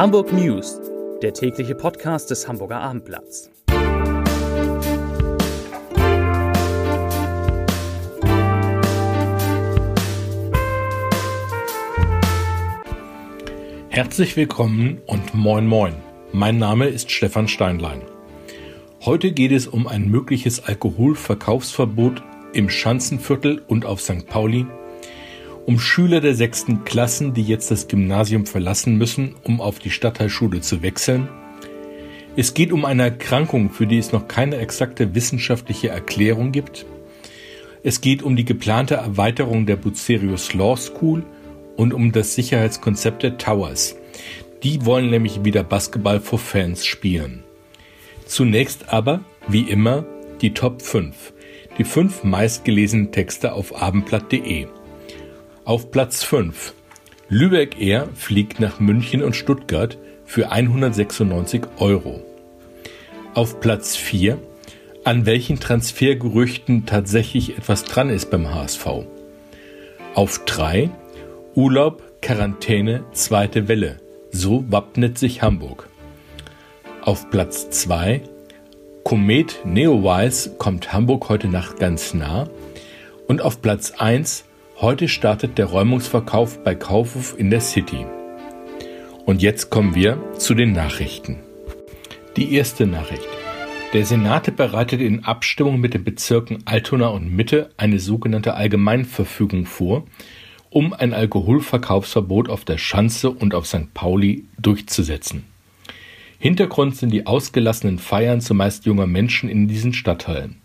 Hamburg News, der tägliche Podcast des Hamburger Abendblatts. Herzlich willkommen und moin moin. Mein Name ist Stefan Steinlein. Heute geht es um ein mögliches Alkoholverkaufsverbot im Schanzenviertel und auf St. Pauli, um Schüler der sechsten Klassen, die jetzt das Gymnasium verlassen müssen, um auf die Stadtteilschule zu wechseln. Es geht um eine Erkrankung, für die es noch keine exakte wissenschaftliche Erklärung gibt. Es geht um die geplante Erweiterung der Bucerius Law School und um das Sicherheitskonzept der Towers. Die wollen nämlich wieder Basketball for Fans spielen. Zunächst aber, wie immer, die Top 5. Die fünf meistgelesenen Texte auf abendblatt.de. Auf Platz 5. Lübeck Air fliegt nach München und Stuttgart für 196 Euro. Auf Platz 4. An welchen Transfergerüchten tatsächlich etwas dran ist beim HSV. Auf 3. Urlaub, Quarantäne, zweite Welle. So wappnet sich Hamburg. Auf Platz 2 Komet Neowise kommt Hamburg heute Nacht ganz nah. Und auf Platz 1 Heute startet der Räumungsverkauf bei Kaufhof in der City. Und jetzt kommen wir zu den Nachrichten. Die erste Nachricht. Der Senat bereitet in Abstimmung mit den Bezirken Altona und Mitte eine sogenannte Allgemeinverfügung vor, um ein Alkoholverkaufsverbot auf der Schanze und auf St. Pauli durchzusetzen. Hintergrund sind die ausgelassenen Feiern zumeist junger Menschen in diesen Stadtteilen.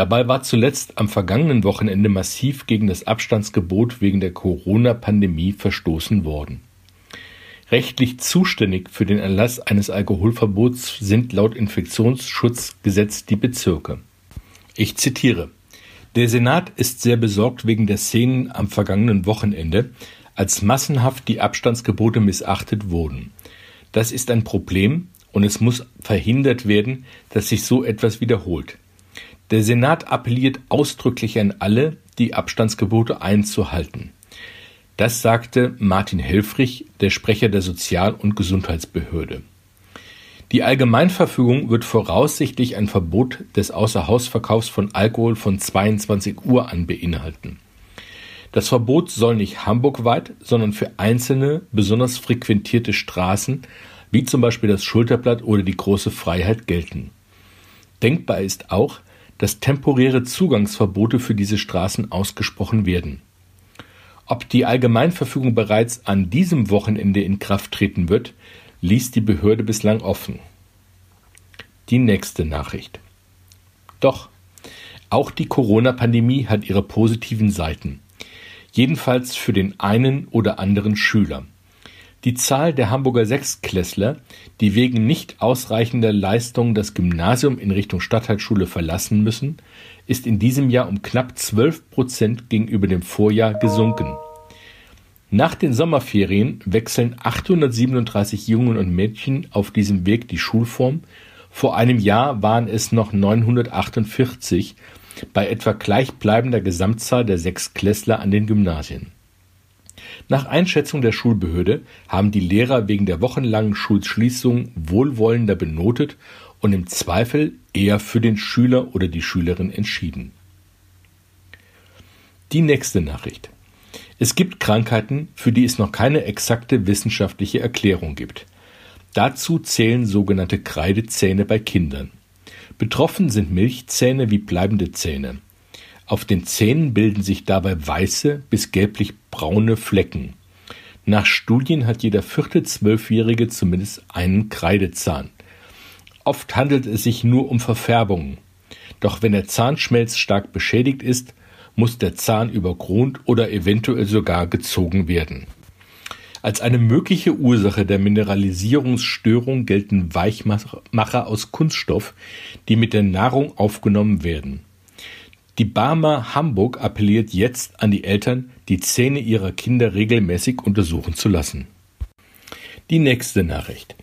Dabei war zuletzt am vergangenen Wochenende massiv gegen das Abstandsgebot wegen der Corona-Pandemie verstoßen worden. Rechtlich zuständig für den Erlass eines Alkoholverbots sind laut Infektionsschutzgesetz die Bezirke. Ich zitiere Der Senat ist sehr besorgt wegen der Szenen am vergangenen Wochenende, als massenhaft die Abstandsgebote missachtet wurden. Das ist ein Problem und es muss verhindert werden, dass sich so etwas wiederholt. Der Senat appelliert ausdrücklich an alle, die Abstandsgebote einzuhalten. Das sagte Martin Helfrich, der Sprecher der Sozial- und Gesundheitsbehörde. Die Allgemeinverfügung wird voraussichtlich ein Verbot des Außerhausverkaufs von Alkohol von 22 Uhr an beinhalten. Das Verbot soll nicht hamburgweit, sondern für einzelne, besonders frequentierte Straßen, wie zum Beispiel das Schulterblatt oder die Große Freiheit, gelten. Denkbar ist auch, dass temporäre Zugangsverbote für diese Straßen ausgesprochen werden. Ob die Allgemeinverfügung bereits an diesem Wochenende in Kraft treten wird, ließ die Behörde bislang offen. Die nächste Nachricht. Doch, auch die Corona-Pandemie hat ihre positiven Seiten jedenfalls für den einen oder anderen Schüler. Die Zahl der Hamburger Sechstklässler, die wegen nicht ausreichender Leistungen das Gymnasium in Richtung Stadtteilschule verlassen müssen, ist in diesem Jahr um knapp 12 Prozent gegenüber dem Vorjahr gesunken. Nach den Sommerferien wechseln 837 Jungen und Mädchen auf diesem Weg die Schulform. Vor einem Jahr waren es noch 948 bei etwa gleichbleibender Gesamtzahl der Sechsklässler an den Gymnasien. Nach Einschätzung der Schulbehörde haben die Lehrer wegen der wochenlangen Schulschließung wohlwollender benotet und im Zweifel eher für den Schüler oder die Schülerin entschieden. Die nächste Nachricht. Es gibt Krankheiten, für die es noch keine exakte wissenschaftliche Erklärung gibt. Dazu zählen sogenannte Kreidezähne bei Kindern. Betroffen sind Milchzähne wie bleibende Zähne. Auf den Zähnen bilden sich dabei weiße bis gelblich-braune Flecken. Nach Studien hat jeder vierte Zwölfjährige zumindest einen Kreidezahn. Oft handelt es sich nur um Verfärbungen. Doch wenn der Zahnschmelz stark beschädigt ist, muss der Zahn überkront oder eventuell sogar gezogen werden. Als eine mögliche Ursache der Mineralisierungsstörung gelten Weichmacher aus Kunststoff, die mit der Nahrung aufgenommen werden. Die Barmer Hamburg appelliert jetzt an die Eltern, die Zähne ihrer Kinder regelmäßig untersuchen zu lassen. Die nächste Nachricht.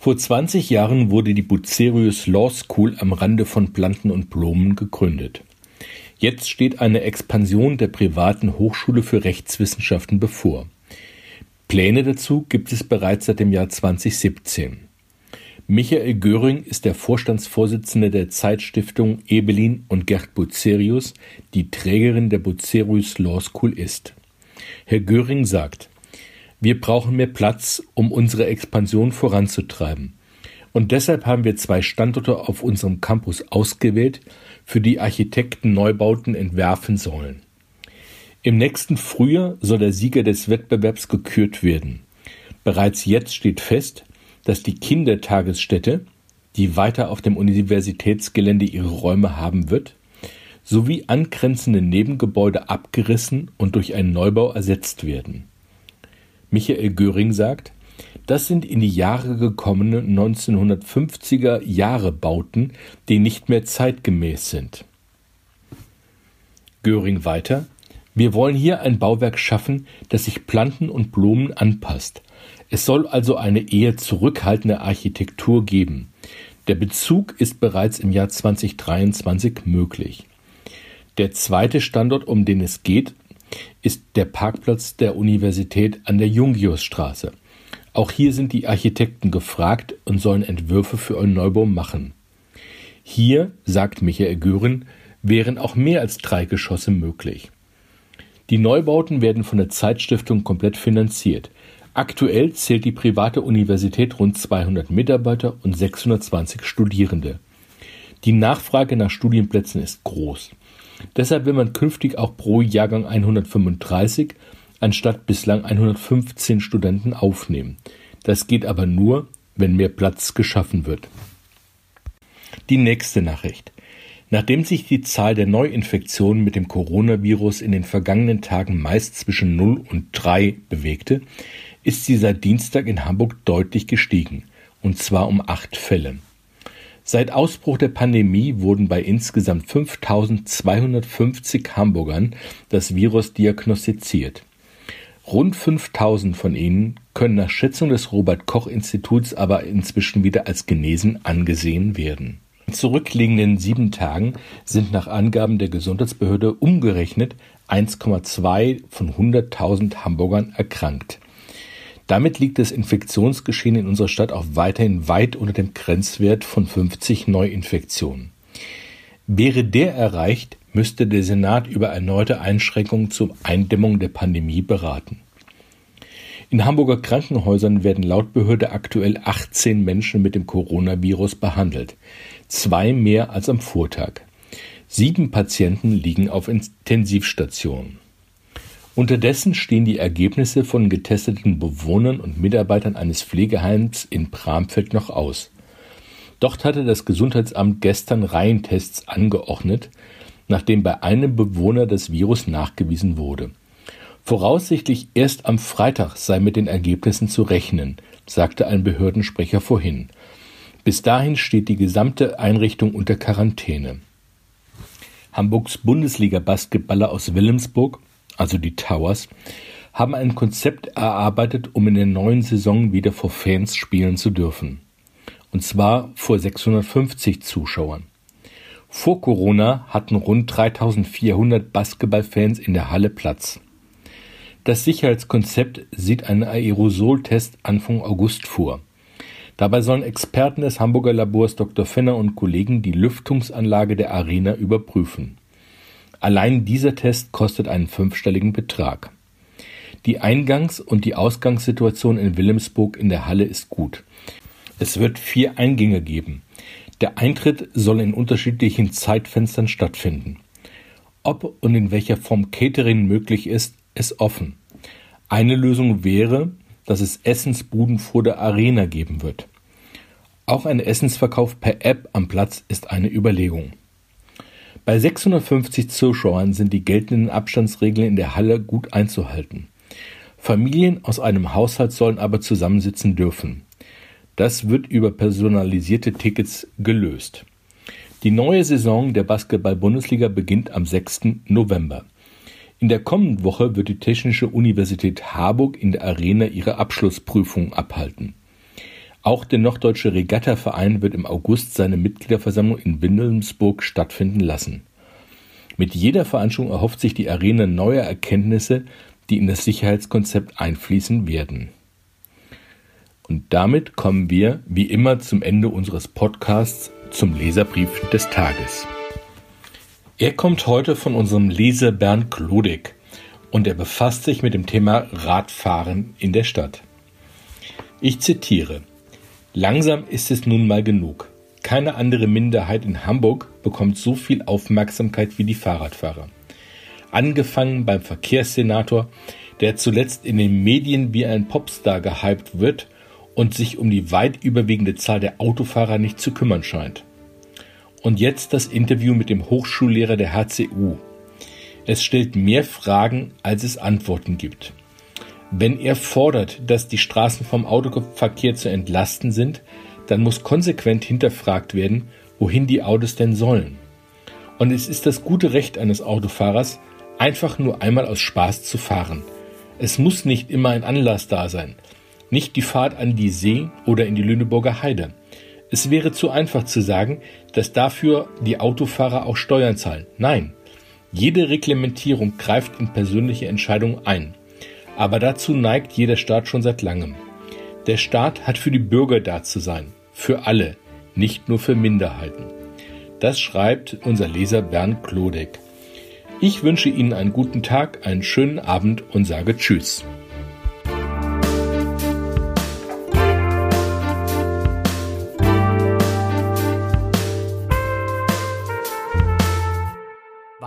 Vor 20 Jahren wurde die Bucerius Law School am Rande von Planten und Blumen gegründet. Jetzt steht eine Expansion der privaten Hochschule für Rechtswissenschaften bevor. Pläne dazu gibt es bereits seit dem Jahr 2017. Michael Göring ist der Vorstandsvorsitzende der Zeitstiftung Ebelin und Gerd Bucerius, die Trägerin der Bucerius Law School ist. Herr Göring sagt, wir brauchen mehr Platz, um unsere Expansion voranzutreiben. Und deshalb haben wir zwei Standorte auf unserem Campus ausgewählt, für die Architekten Neubauten entwerfen sollen. Im nächsten Frühjahr soll der Sieger des Wettbewerbs gekürt werden. Bereits jetzt steht fest, dass die Kindertagesstätte, die weiter auf dem Universitätsgelände ihre Räume haben wird, sowie angrenzende Nebengebäude abgerissen und durch einen Neubau ersetzt werden. Michael Göring sagt, das sind in die Jahre gekommene 1950er Jahre Bauten, die nicht mehr zeitgemäß sind. Göring weiter, wir wollen hier ein Bauwerk schaffen, das sich Planten und Blumen anpasst, es soll also eine eher zurückhaltende Architektur geben. Der Bezug ist bereits im Jahr 2023 möglich. Der zweite Standort, um den es geht, ist der Parkplatz der Universität an der Jungiusstraße. Auch hier sind die Architekten gefragt und sollen Entwürfe für einen Neubau machen. Hier, sagt Michael Gören, wären auch mehr als drei Geschosse möglich. Die Neubauten werden von der Zeitstiftung komplett finanziert. Aktuell zählt die private Universität rund 200 Mitarbeiter und 620 Studierende. Die Nachfrage nach Studienplätzen ist groß. Deshalb will man künftig auch pro Jahrgang 135 anstatt bislang 115 Studenten aufnehmen. Das geht aber nur, wenn mehr Platz geschaffen wird. Die nächste Nachricht. Nachdem sich die Zahl der Neuinfektionen mit dem Coronavirus in den vergangenen Tagen meist zwischen 0 und 3 bewegte, ist sie seit Dienstag in Hamburg deutlich gestiegen, und zwar um acht Fälle. Seit Ausbruch der Pandemie wurden bei insgesamt 5250 Hamburgern das Virus diagnostiziert. Rund 5000 von ihnen können nach Schätzung des Robert Koch Instituts aber inzwischen wieder als genesen angesehen werden. In zurückliegenden sieben Tagen sind nach Angaben der Gesundheitsbehörde umgerechnet 1,2 von 100.000 Hamburgern erkrankt. Damit liegt das Infektionsgeschehen in unserer Stadt auch weiterhin weit unter dem Grenzwert von 50 Neuinfektionen. Wäre der erreicht, müsste der Senat über erneute Einschränkungen zur Eindämmung der Pandemie beraten. In Hamburger Krankenhäusern werden laut Behörde aktuell 18 Menschen mit dem Coronavirus behandelt, zwei mehr als am Vortag. Sieben Patienten liegen auf Intensivstationen. Unterdessen stehen die Ergebnisse von getesteten Bewohnern und Mitarbeitern eines Pflegeheims in Bramfeld noch aus. Dort hatte das Gesundheitsamt gestern Reihentests angeordnet, nachdem bei einem Bewohner das Virus nachgewiesen wurde. Voraussichtlich erst am Freitag sei mit den Ergebnissen zu rechnen, sagte ein Behördensprecher vorhin. Bis dahin steht die gesamte Einrichtung unter Quarantäne. Hamburgs Bundesliga-Basketballer aus Wilhelmsburg also die Towers, haben ein Konzept erarbeitet, um in der neuen Saison wieder vor Fans spielen zu dürfen. Und zwar vor 650 Zuschauern. Vor Corona hatten rund 3400 Basketballfans in der Halle Platz. Das Sicherheitskonzept sieht einen Aerosoltest Anfang August vor. Dabei sollen Experten des Hamburger Labors Dr. Fenner und Kollegen die Lüftungsanlage der Arena überprüfen. Allein dieser Test kostet einen fünfstelligen Betrag. Die Eingangs- und die Ausgangssituation in Wilhelmsburg in der Halle ist gut. Es wird vier Eingänge geben. Der Eintritt soll in unterschiedlichen Zeitfenstern stattfinden. Ob und in welcher Form Catering möglich ist, ist offen. Eine Lösung wäre, dass es Essensbuden vor der Arena geben wird. Auch ein Essensverkauf per App am Platz ist eine Überlegung. Bei 650 Zuschauern sind die geltenden Abstandsregeln in der Halle gut einzuhalten. Familien aus einem Haushalt sollen aber zusammensitzen dürfen. Das wird über personalisierte Tickets gelöst. Die neue Saison der Basketball-Bundesliga beginnt am 6. November. In der kommenden Woche wird die Technische Universität Harburg in der Arena ihre Abschlussprüfung abhalten. Auch der Norddeutsche Regattaverein wird im August seine Mitgliederversammlung in Wilhelmsburg stattfinden lassen. Mit jeder Veranstaltung erhofft sich die Arena neue Erkenntnisse die in das Sicherheitskonzept einfließen werden. Und damit kommen wir, wie immer, zum Ende unseres Podcasts zum Leserbrief des Tages. Er kommt heute von unserem Leser Bernd Klodek und er befasst sich mit dem Thema Radfahren in der Stadt. Ich zitiere Langsam ist es nun mal genug. Keine andere Minderheit in Hamburg bekommt so viel Aufmerksamkeit wie die Fahrradfahrer. Angefangen beim Verkehrssenator, der zuletzt in den Medien wie ein Popstar gehypt wird und sich um die weit überwiegende Zahl der Autofahrer nicht zu kümmern scheint. Und jetzt das Interview mit dem Hochschullehrer der HCU. Es stellt mehr Fragen, als es Antworten gibt. Wenn er fordert, dass die Straßen vom Autoverkehr zu entlasten sind, dann muss konsequent hinterfragt werden, wohin die Autos denn sollen. Und es ist das gute Recht eines Autofahrers, einfach nur einmal aus Spaß zu fahren. Es muss nicht immer ein Anlass da sein nicht die Fahrt an die See oder in die Lüneburger Heide. Es wäre zu einfach zu sagen, dass dafür die Autofahrer auch Steuern zahlen. Nein, jede Reglementierung greift in persönliche Entscheidungen ein. Aber dazu neigt jeder Staat schon seit langem. Der Staat hat für die Bürger da zu sein, für alle, nicht nur für Minderheiten. Das schreibt unser Leser Bernd Klodek. Ich wünsche Ihnen einen guten Tag, einen schönen Abend und sage Tschüss.